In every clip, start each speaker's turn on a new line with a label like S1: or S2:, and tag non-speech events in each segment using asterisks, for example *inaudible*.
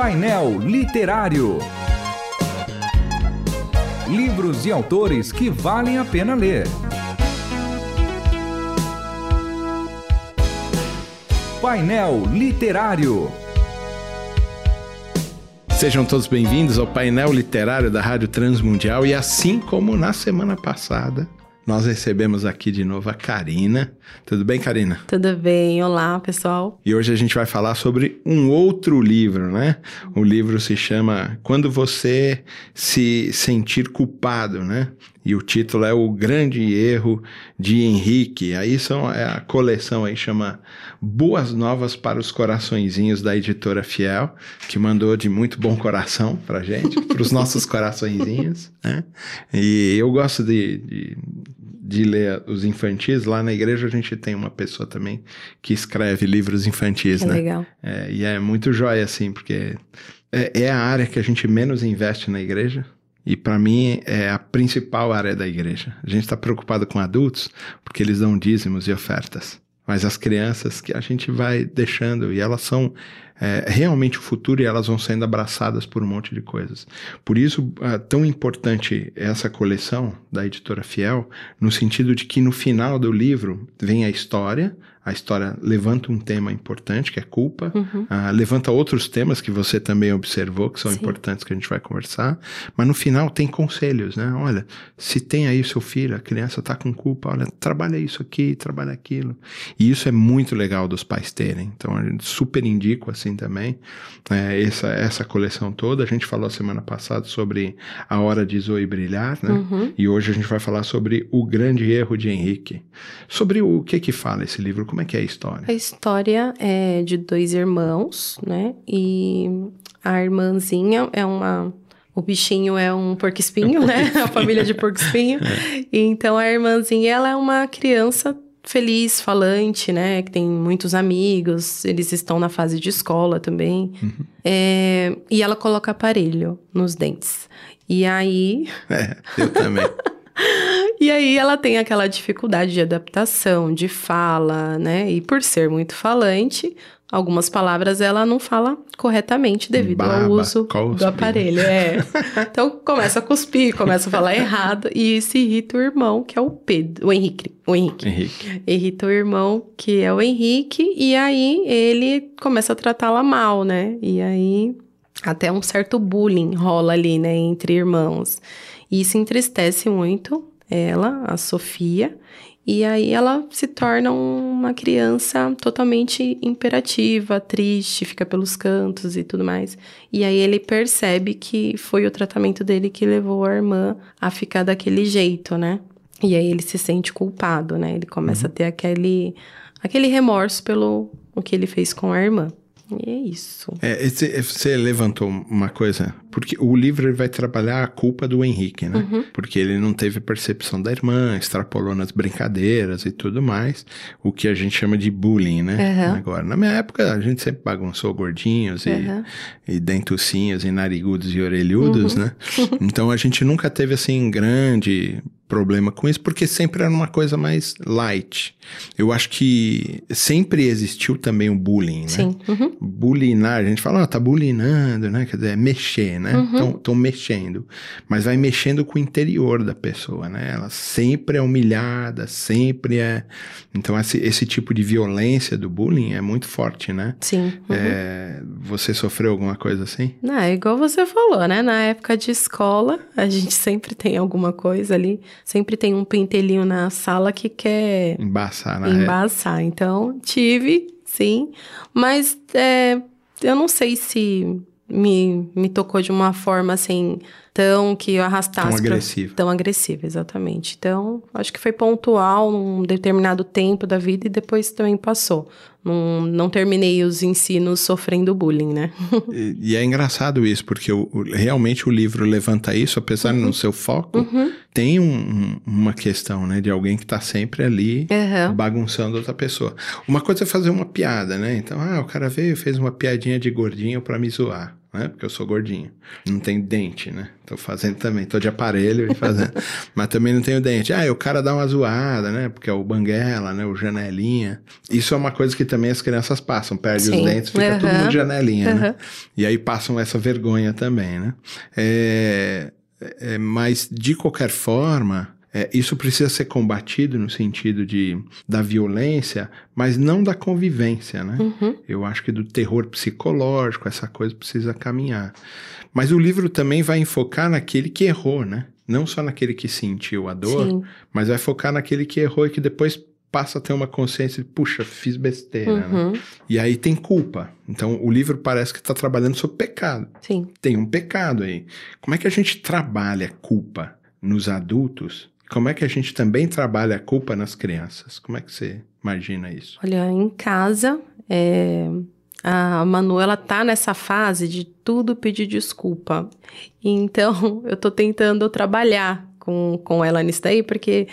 S1: Painel Literário. Livros e autores que valem a pena ler. Painel Literário.
S2: Sejam todos bem-vindos ao painel literário da Rádio Transmundial e assim como na semana passada, nós recebemos aqui de novo a Karina. Tudo bem, Karina?
S3: Tudo bem. Olá, pessoal.
S2: E hoje a gente vai falar sobre um outro livro, né? O livro se chama Quando Você Se Sentir Culpado, né? E o título é O Grande Erro de Henrique. Aí são, é a coleção aí chama Boas Novas para os Coraçõezinhos da editora Fiel, que mandou de muito bom coração pra gente, para os nossos coraçõezinhos, né? E eu gosto de, de de ler os infantis, lá na igreja a gente tem uma pessoa também que escreve livros infantis,
S3: é
S2: né?
S3: Legal.
S2: É, e é muito jóia, assim, porque é, é, a área que a gente menos investe na igreja. E para mim é a principal área da igreja. A gente está preocupado com adultos porque eles dão dízimos e ofertas. Mas as crianças que a gente vai deixando e elas são é, realmente o futuro e elas vão sendo abraçadas por um monte de coisas. Por isso, é tão importante essa coleção da editora Fiel, no sentido de que no final do livro vem a história, a história levanta um tema importante, que é culpa, uhum. uh, levanta outros temas que você também observou, que são Sim. importantes, que a gente vai conversar, mas no final tem conselhos, né? Olha, se tem aí seu filho, a criança está com culpa, olha, trabalha isso aqui, trabalha aquilo. E isso é muito legal dos pais terem. Então, a gente super indico assim também é, essa, essa coleção toda. A gente falou semana passada sobre a hora de Zoe brilhar, né? Uhum. E hoje a gente vai falar sobre o grande erro de Henrique. Sobre o que que fala esse livro, como é que é a história?
S3: A história é de dois irmãos, né? E a irmãzinha é uma o bichinho é um porco-espinho, né? a família de porco-espinho. *laughs* É. Então a irmãzinha, ela é uma criança feliz, falante, né? Que tem muitos amigos, eles estão na fase de escola também. Uhum. É, e ela coloca aparelho nos dentes. E aí.
S2: É, eu também. *laughs*
S3: E aí ela tem aquela dificuldade de adaptação, de fala, né? E por ser muito falante, algumas palavras ela não fala corretamente devido Baba, ao uso cospe. do aparelho. É. *laughs* então começa a cuspir, começa a falar errado e isso irrita o irmão, que é o Pedro, o Henrique, o Henrique.
S2: Henrique.
S3: Irrita o irmão, que é o Henrique, e aí ele começa a tratá-la mal, né? E aí até um certo bullying rola ali, né, entre irmãos. E isso entristece muito ela, a Sofia, e aí ela se torna uma criança totalmente imperativa, triste, fica pelos cantos e tudo mais. E aí ele percebe que foi o tratamento dele que levou a irmã a ficar daquele jeito, né? E aí ele se sente culpado, né? Ele começa uhum. a ter aquele, aquele remorso pelo o que ele fez com a irmã. E é isso.
S2: É, esse, você levantou uma coisa, porque o livro vai trabalhar a culpa do Henrique, né? Uhum. Porque ele não teve percepção da irmã, extrapolou nas brincadeiras e tudo mais, o que a gente chama de bullying, né? Uhum. Agora, na minha época, a gente sempre bagunçou gordinhos e, uhum. e dentucinhos e narigudos e orelhudos, uhum. né? *laughs* então a gente nunca teve assim grande problema com isso, porque sempre era uma coisa mais light. Eu acho que sempre existiu também o bullying, né?
S3: Sim. Uhum.
S2: Bulinar, a gente fala, ó, oh, tá bulinando, né? Quer dizer, é mexer, né? Estão uhum. mexendo. Mas vai mexendo com o interior da pessoa, né? Ela sempre é humilhada, sempre é. Então, esse, esse tipo de violência do bullying é muito forte, né?
S3: Sim.
S2: Uhum. É, você sofreu alguma coisa assim?
S3: Não, é igual você falou, né? Na época de escola, a gente *laughs* sempre tem alguma coisa ali sempre tem um pentelinho na sala que quer
S2: embaçar, né?
S3: Embaçar. Então, tive, sim, mas é, eu não sei se me, me tocou de uma forma assim tão que eu arrastasse.
S2: Tão agressiva.
S3: Tão agressiva, exatamente. Então, acho que foi pontual num determinado tempo da vida e depois também passou. Não, não terminei os ensinos sofrendo bullying, né? *laughs*
S2: e, e, é engraçado isso, porque o, o, realmente o livro levanta isso, apesar uhum. de não ser o foco, uhum. tem um, uma questão, né, de alguém que está sempre ali uhum. bagunçando outra pessoa. Uma coisa é fazer uma piada, né? Então, ah, o cara veio e fez uma piadinha de gordinho para me zoar. Né? Porque eu sou gordinho. Não tenho dente, né? Tô fazendo também, tô de aparelho e fazendo. *laughs* Mas também não tenho dente. Ah, e o cara dá uma zoada, né? Porque é o banguela, né? O janelinha. Isso é uma coisa que também as crianças passam. Perde
S3: Sim.
S2: os dentes, fica
S3: Uhum.
S2: todo mundo janelinha, né?
S3: Uhum.
S2: E aí passam essa vergonha também, né? É, é, mas, de qualquer forma, é, isso precisa ser combatido no sentido de, da violência, mas não da convivência, né?
S3: Uhum.
S2: Eu acho que do terror psicológico, essa coisa precisa caminhar. Mas o livro também vai enfocar naquele que errou, né? Não só naquele que sentiu a dor,
S3: Sim.
S2: mas vai focar naquele que errou e que depois passa a ter uma consciência de, puxa, fiz besteira, né?
S3: Uhum.
S2: E aí tem culpa. Então o livro parece que está trabalhando sobre pecado.
S3: Sim.
S2: Tem um pecado aí. Como é que a gente trabalha culpa nos adultos? Como é que a gente também trabalha a culpa nas crianças? Como é que você imagina isso?
S3: Olha, em casa, é, a Manu, ela tá nessa fase de tudo pedir desculpa. Então, *laughs* eu tô tentando trabalhar com, com ela nisso daí, porque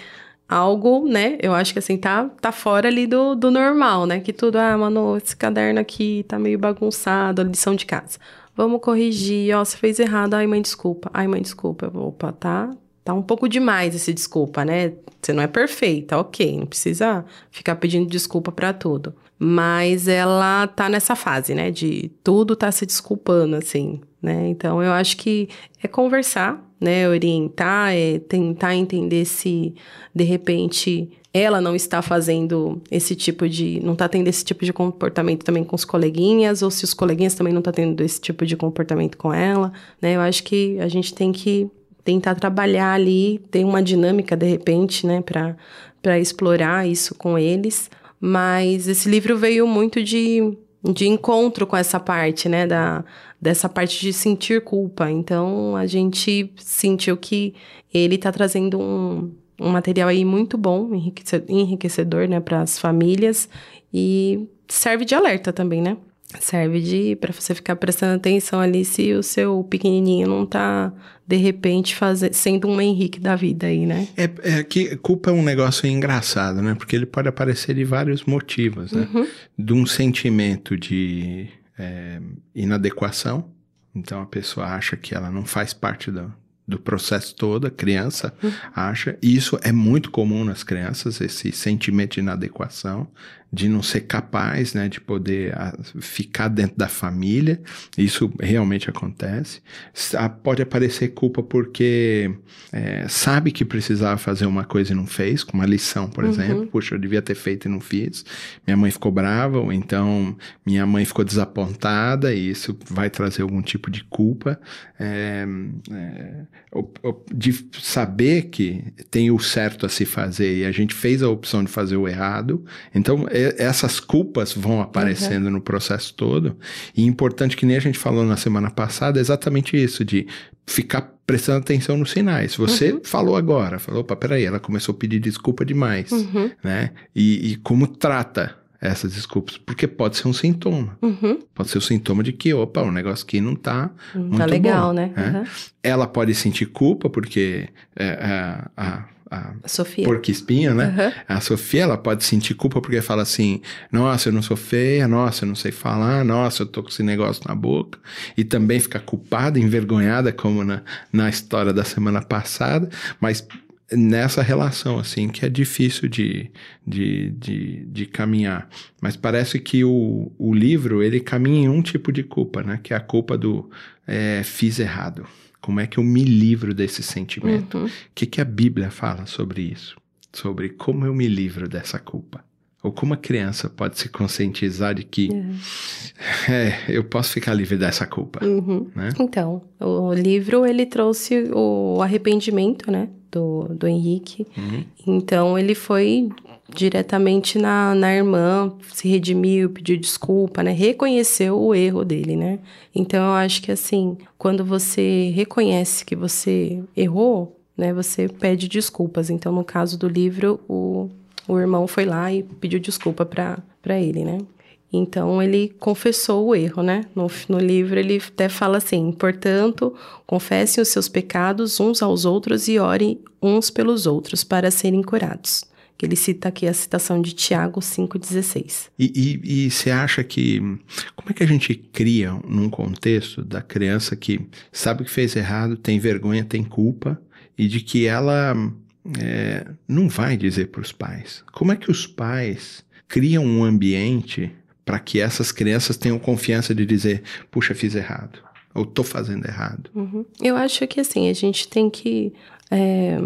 S3: algo, né, eu acho que assim, tá, tá fora ali do, do normal, né? Que tudo, ah, Manu, esse caderno aqui tá meio bagunçado, lição de casa. Vamos corrigir, ó, você fez errado, ai, mãe, desculpa. Ai, mãe, desculpa. Opa, tá, tá um pouco demais esse desculpa, né? Você não é perfeita, ok, não precisa ficar pedindo desculpa pra tudo. Mas ela tá nessa fase, né, de tudo tá se desculpando, assim, né? Então eu acho que é conversar, né, orientar, é tentar entender se de repente ela não está fazendo esse tipo de, não está tendo esse tipo de comportamento também com os coleguinhas, ou se os coleguinhas também não estão tendo esse tipo de comportamento com ela, né? Eu acho que a gente tem que tentar trabalhar ali, ter uma dinâmica de repente, né, para explorar isso com eles. Mas esse livro veio muito de, de encontro com essa parte, né, da, dessa parte de sentir culpa. Então a gente sentiu que ele está trazendo um, um material aí muito bom, enriquece- enriquecedor, né, para as famílias e serve de alerta também, né? Serve de para você ficar prestando atenção ali se o seu pequenininho não tá de repente faze- sendo um Henrique da vida aí, né?
S2: É, é que culpa é um negócio engraçado, né? Porque ele pode aparecer de vários motivos, né?
S3: Uhum.
S2: De um sentimento de é, inadequação. Então a pessoa acha que ela não faz parte do, do processo todo, a criança acha. E isso é muito comum nas crianças, esse sentimento de inadequação, de não ser capaz, né, de poder ah, ficar dentro da família. Isso realmente acontece. Ah, Pode aparecer culpa porque é, sabe que precisava fazer uma coisa e não fez, como uma lição, por
S3: Uhum.
S2: exemplo. Puxa, eu devia ter feito e não fiz. Minha mãe ficou brava, ou então minha mãe ficou desapontada, e isso vai trazer algum tipo de culpa. É, é, de saber que tem o certo a se fazer e a gente fez a opção de fazer o errado. Então, essas culpas vão aparecendo no processo todo. E importante que nem a gente falou na semana passada, é exatamente isso, de ficar prestando atenção nos sinais. Você falou agora, falou, opa, peraí, ela começou a pedir desculpa demais,
S3: Uhum,
S2: né? E, e como trata essas desculpas? Porque pode ser um sintoma.
S3: uhum.
S2: Pode ser o sintoma de que, opa, o negócio aqui não tá
S3: Não
S2: Muito
S3: tá legal,
S2: bom,
S3: né?
S2: é.
S3: Uhum.
S2: ela pode sentir culpa porque é, a, a, a
S3: Sofia.
S2: porca espinha, né?
S3: Uhum.
S2: A Sofia, ela pode sentir culpa porque fala assim: nossa, eu não sou feia, nossa, eu não sei falar, nossa, eu tô com esse negócio na boca. E também fica culpada, envergonhada, como na, na história da semana passada, mas nessa relação, assim, que é difícil de, de, de, de caminhar. Mas parece que o, o livro, ele caminha em um tipo de culpa, né? Que é a culpa do é, fiz errado. Como é que eu me livro desse sentimento?
S3: Uhum.
S2: O que, que a Bíblia fala sobre isso? Sobre como eu me livro dessa culpa? Ou como a criança pode se conscientizar de que é, *laughs* eu posso ficar livre dessa culpa?
S3: Uhum.
S2: Né?
S3: Então, o livro ele trouxe o arrependimento, né, do, do Henrique.
S2: Uhum.
S3: Então, ele foi diretamente na, na irmã, se redimiu, pediu desculpa, né, reconheceu o erro dele, né. Então, eu acho que assim, quando você reconhece que você errou, né, você pede desculpas. Então, no caso do livro, o, o irmão foi lá e pediu desculpa para ele, né. Então ele confessou o erro, né? No, no livro ele até fala assim: portanto, confessem os seus pecados uns aos outros e orem uns pelos outros para serem curados. Que ele cita aqui a citação de Tiago 5,16.
S2: E, e, e você acha que. Como é que a gente cria num contexto da criança que sabe que fez errado, tem vergonha, tem culpa, e de que ela é, não vai dizer para os pais? Como é que os pais criam um ambiente para que essas crianças tenham confiança de dizer: puxa, fiz errado, ou tô fazendo errado?
S3: Uhum. Eu acho que assim, a gente tem que. É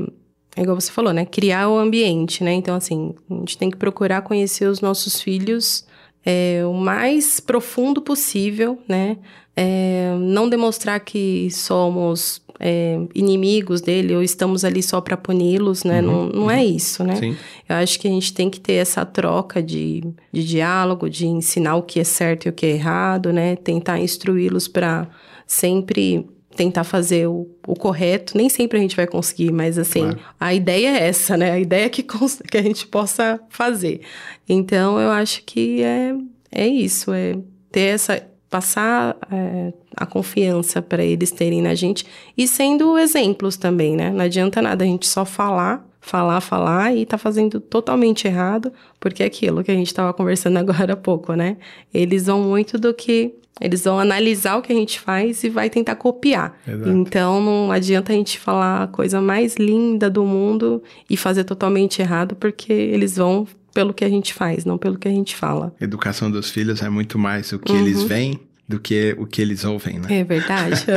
S3: é igual você falou, né? Criar o ambiente, né? Então, assim, a gente tem que procurar conhecer os nossos filhos é, o mais profundo possível, né? É, não demonstrar que somos é, inimigos dele ou estamos ali só para puni-los, né? Uhum, não, não uhum. é isso, né? Sim. Eu acho que a gente tem que ter essa troca de, de diálogo, de ensinar o que é certo e o que é errado, né? Tentar instruí-los para sempre tentar fazer o, o, correto. Nem sempre a gente vai conseguir, mas assim, claro. a ideia é essa, né? A ideia é que, que a gente possa fazer. Então, eu acho que é, é isso, é ter essa. passar é, a confiança para eles terem na gente e sendo exemplos também, né? Não adianta nada a gente só falar falar, falar e tá fazendo totalmente errado, porque é aquilo que a gente estava conversando *laughs* agora há pouco, né? Eles vão muito do que eles vão analisar o que a gente faz e vai tentar copiar. Exato. Então não adianta a gente falar a coisa mais linda do mundo e fazer totalmente errado, porque eles vão pelo que a gente faz, não pelo que a gente fala.
S2: Educação dos filhos é muito mais o que uhum. eles veem do que o que eles ouvem, né?
S3: É verdade. *laughs*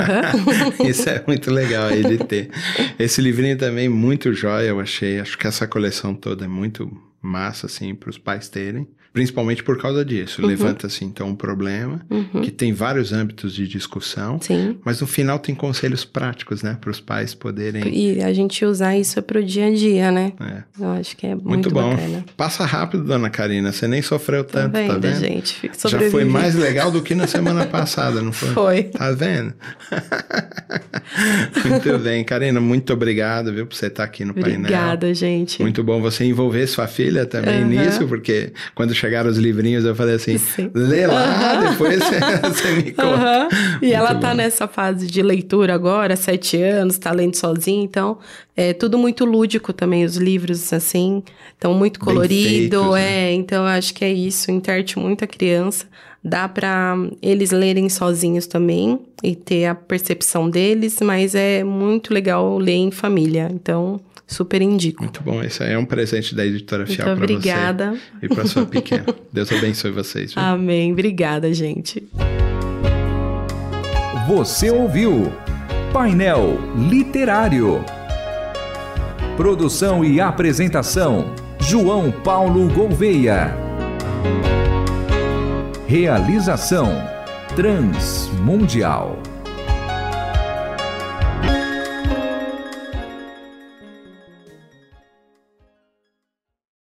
S2: Uhum. *laughs* Isso é muito legal aí de ter. Esse livrinho também muito jóia, eu achei. Acho que essa coleção toda é muito massa, assim, para os pais terem principalmente por causa disso. Uhum. Levanta-se então um problema uhum. que tem vários âmbitos de discussão,
S3: Sim.
S2: mas no final tem conselhos práticos, né, para os pais poderem.
S3: E a gente usar isso para o dia a dia, né?
S2: É.
S3: Eu acho que é muito,
S2: muito bom.
S3: Bacana.
S2: Passa rápido, dona Karina. Você nem sofreu tanto, tá vendo, tá vendo?
S3: gente?
S2: Já foi mais legal do que na semana passada, não foi? *laughs*
S3: Foi.
S2: Tá vendo? *laughs* *laughs* muito bem, Karina. Muito obrigado, viu, por você estar aqui no
S3: Obrigada,
S2: painel.
S3: Obrigada, gente.
S2: Muito bom você envolver sua filha também uhum. nisso, porque quando chegaram os livrinhos, eu falei assim, Sim. lê lá, uhum. depois *laughs* você, me conta. Uhum.
S3: E Muito ela tá bom. nessa fase de leitura agora, sete anos, tá lendo sozinha, então é tudo muito lúdico também, os livros, assim, então muito colorido, feitos, é, né? então eu acho que é isso, interte muito a criança, dá para eles lerem sozinhos também e ter a percepção deles, mas é muito legal ler em família, então Super indico.
S2: Muito bom. Esse é um presente da editora Fiel para você.
S3: Obrigada.
S2: E para sua pequena. Deus abençoe vocês. Viu?
S3: Amém. Obrigada, gente.
S1: Você ouviu Painel Literário. Produção e apresentação: João Paulo Gouveia. Realização: Transmundial.